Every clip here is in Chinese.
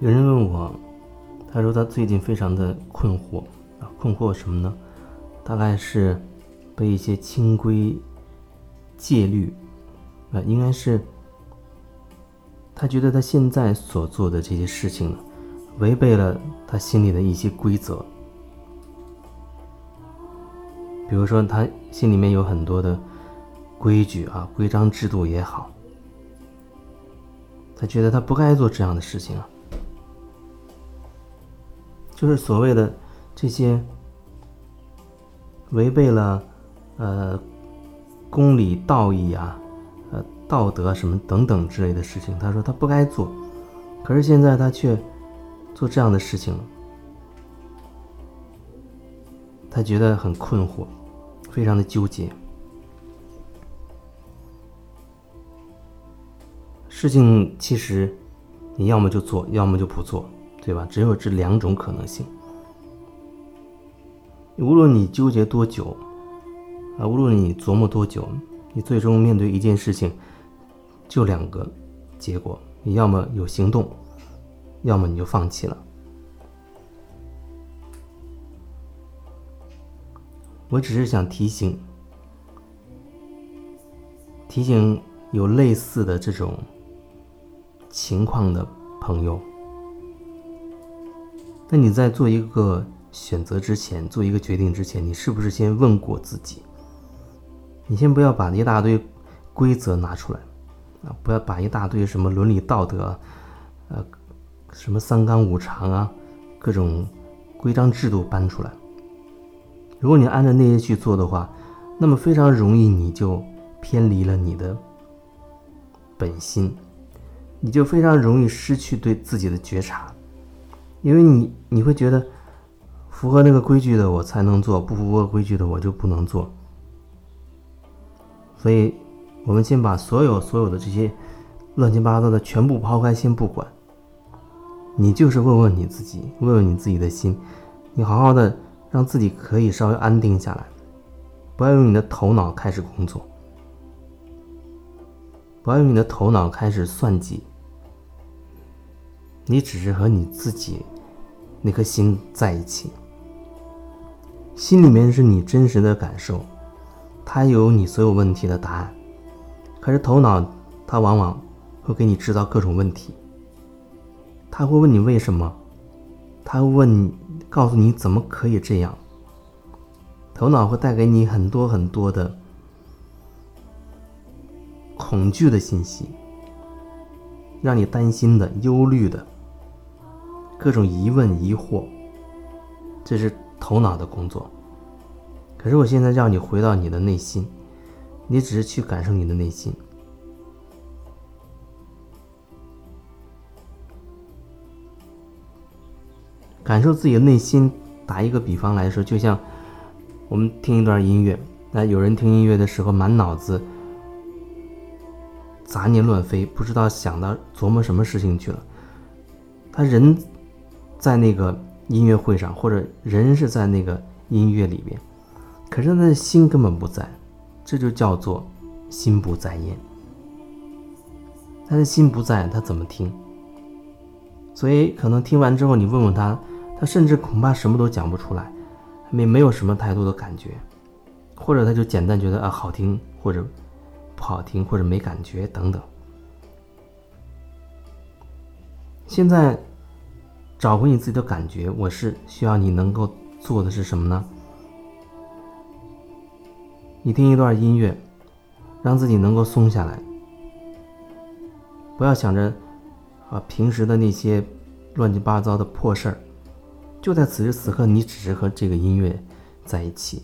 有人问我，他说他最近非常的困惑啊，困惑什么呢？大概是被一些清规戒律啊，应该是他觉得他现在所做的这些事情呢违背了他心里的一些规则。比如说，他心里面有很多的规矩啊，规章制度也好，他觉得他不该做这样的事情啊。就是所谓的这些违背了呃公理道义啊、呃道德什么等等之类的事情，他说他不该做，可是现在他却做这样的事情，他觉得很困惑，非常的纠结。事情其实你要么就做，要么就不做。对吧？只有这两种可能性。无论你纠结多久，啊，无论你琢磨多久，你最终面对一件事情，就两个结果：你要么有行动，要么你就放弃了。我只是想提醒，提醒有类似的这种情况的朋友。那你在做一个选择之前，做一个决定之前，你是不是先问过自己？你先不要把一大堆规则拿出来，啊，不要把一大堆什么伦理道德，呃，什么三纲五常啊，各种规章制度搬出来。如果你按照那些去做的话，那么非常容易你就偏离了你的本心，你就非常容易失去对自己的觉察。因为你你会觉得符合那个规矩的我才能做，不符合规矩的我就不能做。所以，我们先把所有所有的这些乱七八糟的全部抛开，先不管。你就是问问你自己，问问你自己的心，你好好的让自己可以稍微安定下来，不要用你的头脑开始工作，不要用你的头脑开始算计。你只是和你自己那颗心在一起，心里面是你真实的感受，它有你所有问题的答案。可是头脑它往往会给你制造各种问题，他会问你为什么，他会问你，告诉你怎么可以这样。头脑会带给你很多很多的恐惧的信息，让你担心的、忧虑的。各种疑问疑惑，这是头脑的工作。可是我现在让你回到你的内心，你只是去感受你的内心，感受自己的内心。打一个比方来说，就像我们听一段音乐，那有人听音乐的时候满脑子杂念乱飞，不知道想到琢磨什么事情去了，他人。在那个音乐会上，或者人是在那个音乐里面，可是他的心根本不在，这就叫做心不在焉。他的心不在，他怎么听？所以可能听完之后，你问问他，他甚至恐怕什么都讲不出来，没没有什么太多的感觉，或者他就简单觉得啊好听，或者不好听，或者没感觉等等。现在。找回你自己的感觉，我是需要你能够做的是什么呢？你听一段音乐，让自己能够松下来，不要想着啊平时的那些乱七八糟的破事儿。就在此时此刻，你只是和这个音乐在一起，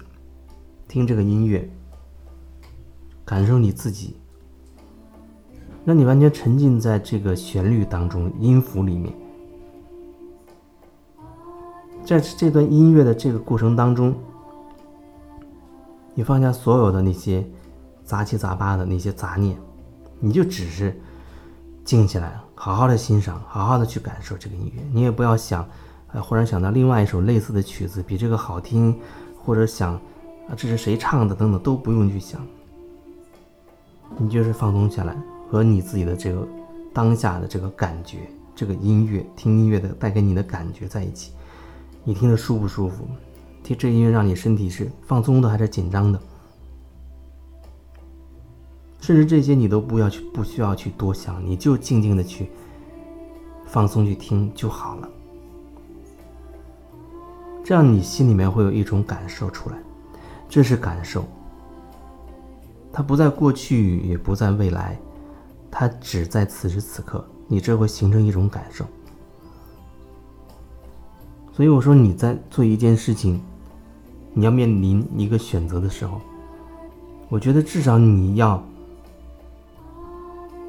听这个音乐，感受你自己，让你完全沉浸在这个旋律当中、音符里面。在这段音乐的这个过程当中，你放下所有的那些杂七杂八的那些杂念，你就只是静下来，好好的欣赏，好好的去感受这个音乐。你也不要想，呃，忽然想到另外一首类似的曲子比这个好听，或者想啊这是谁唱的等等都不用去想。你就是放松下来，和你自己的这个当下的这个感觉这个音乐，听音乐的带给你的感觉在一起，你听着舒不舒服？听这音乐让你身体是放松的还是紧张的？甚至这些你都不要去，不需要去多想，你就静静的去放松去听就好了。这样你心里面会有一种感受出来，这是感受，它不在过去，也不在未来，它只在此时此刻，你这会形成一种感受。所以我说你在做一件事情，你要面临一个选择的时候，我觉得至少你要。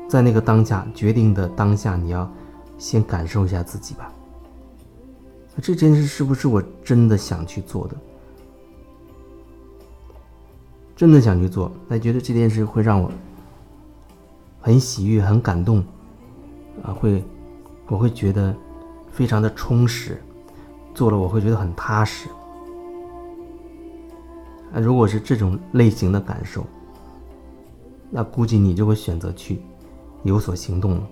在那个当下决定的当下，你要先感受一下自己吧。这件事是不是我真的想去做的？真的想去做，那觉得这件事会让我很喜悦、很感动啊，会我会觉得非常的充实，做了我会觉得很踏实。那如果是这种类型的感受，那估计你就会选择去。有所行动了。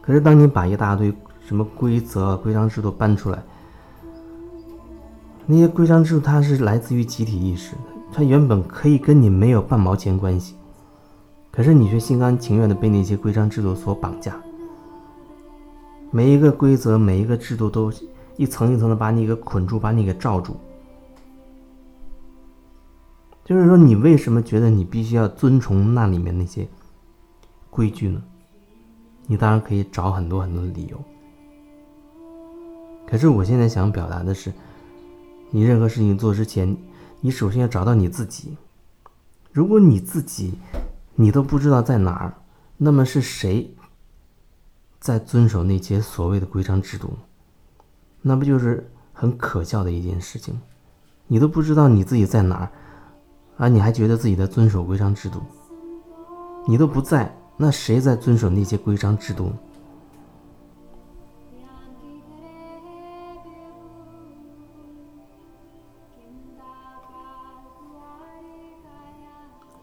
可是，当你把一大堆什么规则、规章制度搬出来，那些规章制度它是来自于集体意识的，它原本可以跟你没有半毛钱关系，可是你却心甘情愿的被那些规章制度所绑架。每一个规则、每一个制度都一层一层的把你给捆住，把你给罩住。就是说，你为什么觉得你必须要遵从那里面那些规矩呢？你当然可以找很多很多的理由。可是我现在想表达的是，你任何事情做之前，你首先要找到你自己。如果你自己你都不知道在哪儿，那么是谁在遵守那些所谓的规章制度？那不就是很可笑的一件事情？你都不知道你自己在哪儿。而你还觉得自己在遵守规章制度？你都不在，那谁在遵守那些规章制度？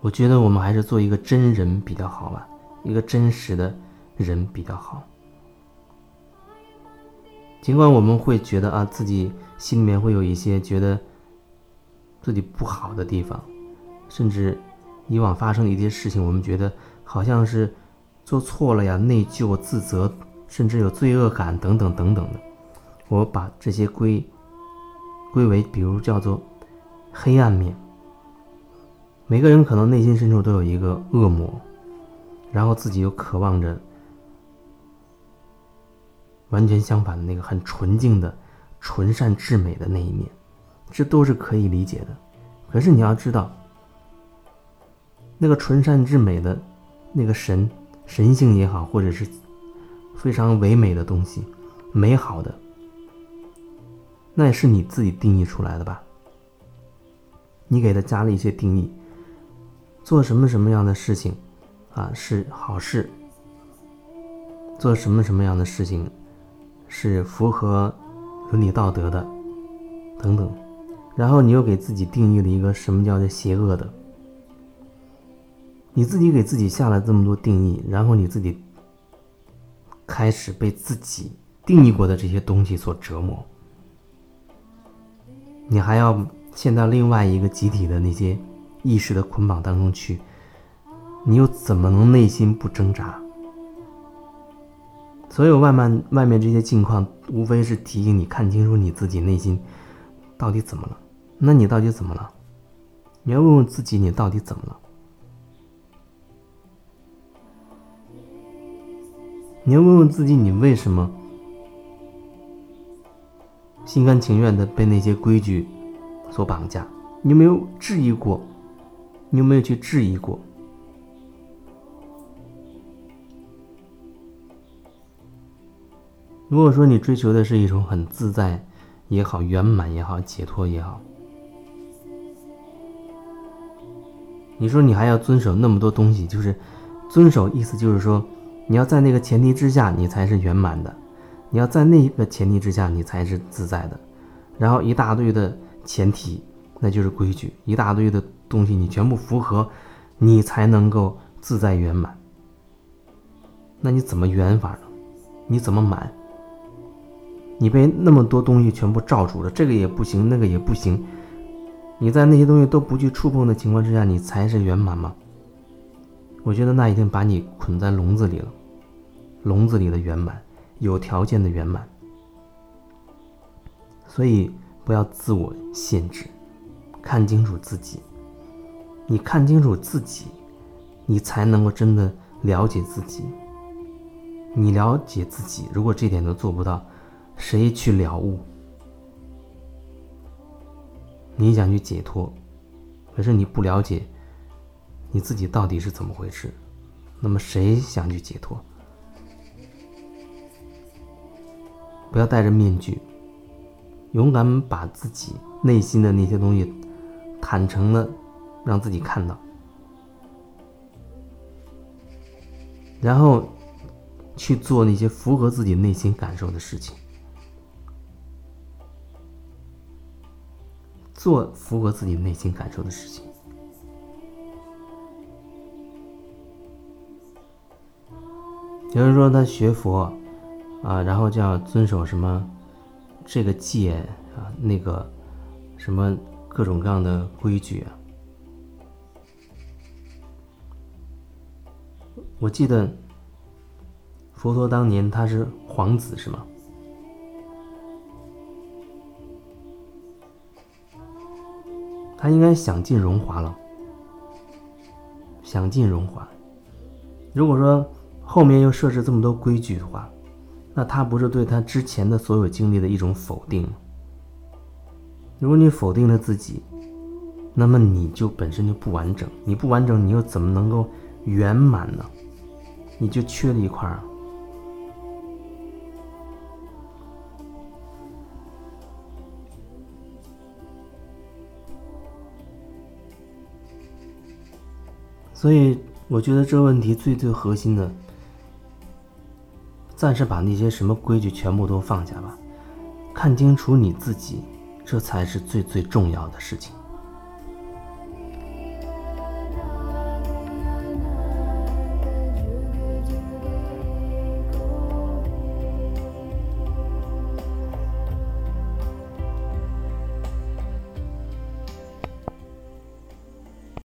我觉得我们还是做一个真人比较好吧，一个真实的人比较好。尽管我们会觉得啊，自己心里面会有一些觉得自己不好的地方。甚至以往发生的一些事情，我们觉得好像是做错了呀，内疚、自责，甚至有罪恶感等等等等的。我把这些归归为，比如叫做黑暗面。每个人可能内心深处都有一个恶魔，然后自己又渴望着完全相反的那个很纯净的、纯善至美的那一面，这都是可以理解的。可是你要知道。那个纯善至美的，那个神神性也好，或者是非常唯美的东西，美好的，那也是你自己定义出来的吧？你给他加了一些定义，做什么什么样的事情啊是好事，做什么什么样的事情是符合伦理道德的，等等，然后你又给自己定义了一个什么叫做邪恶的。你自己给自己下了这么多定义，然后你自己开始被自己定义过的这些东西所折磨，你还要陷到另外一个集体的那些意识的捆绑当中去，你又怎么能内心不挣扎？所有外面外面这些境况，无非是提醒你看清楚你自己内心到底怎么了。那你到底怎么了？你要问问自己，你到底怎么了？你要问问自己，你为什么心甘情愿的被那些规矩所绑架？你有没有质疑过？你有没有去质疑过？如果说你追求的是一种很自在也好、圆满也好、解脱也好，你说你还要遵守那么多东西，就是遵守，意思就是说。你要在那个前提之下，你才是圆满的；你要在那个前提之下，你才是自在的。然后一大堆的前提，那就是规矩，一大堆的东西你全部符合，你才能够自在圆满。那你怎么圆法呢？你怎么满？你被那么多东西全部罩住了，这个也不行，那个也不行。你在那些东西都不去触碰的情况之下，你才是圆满吗？我觉得那已经把你捆在笼子里了，笼子里的圆满，有条件的圆满。所以不要自我限制，看清楚自己。你看清楚自己，你才能够真的了解自己。你了解自己，如果这点都做不到，谁去了悟？你想去解脱，可是你不了解你自己到底是怎么回事，那么谁想去解脱？不要戴着面具，勇敢把自己内心的那些东西坦诚的让自己看到，然后去做那些符合自己内心感受的事情。做符合自己内心感受的事情。有人说他学佛，啊，然后就要遵守什么这个戒啊，那个什么各种各样的规矩啊。我记得佛陀当年他是皇子，是吗？他应该享尽荣华了，享尽荣华。如果说后面又设置这么多规矩的话，那他不是对他之前的所有经历的一种否定？如果你否定了自己，那么你就本身就不完整。你不完整，你又怎么能够圆满呢？你就缺了一块儿。所以，我觉得这问题最最核心的，暂时把那些什么规矩全部都放下吧，看清楚你自己，这才是最最重要的事情。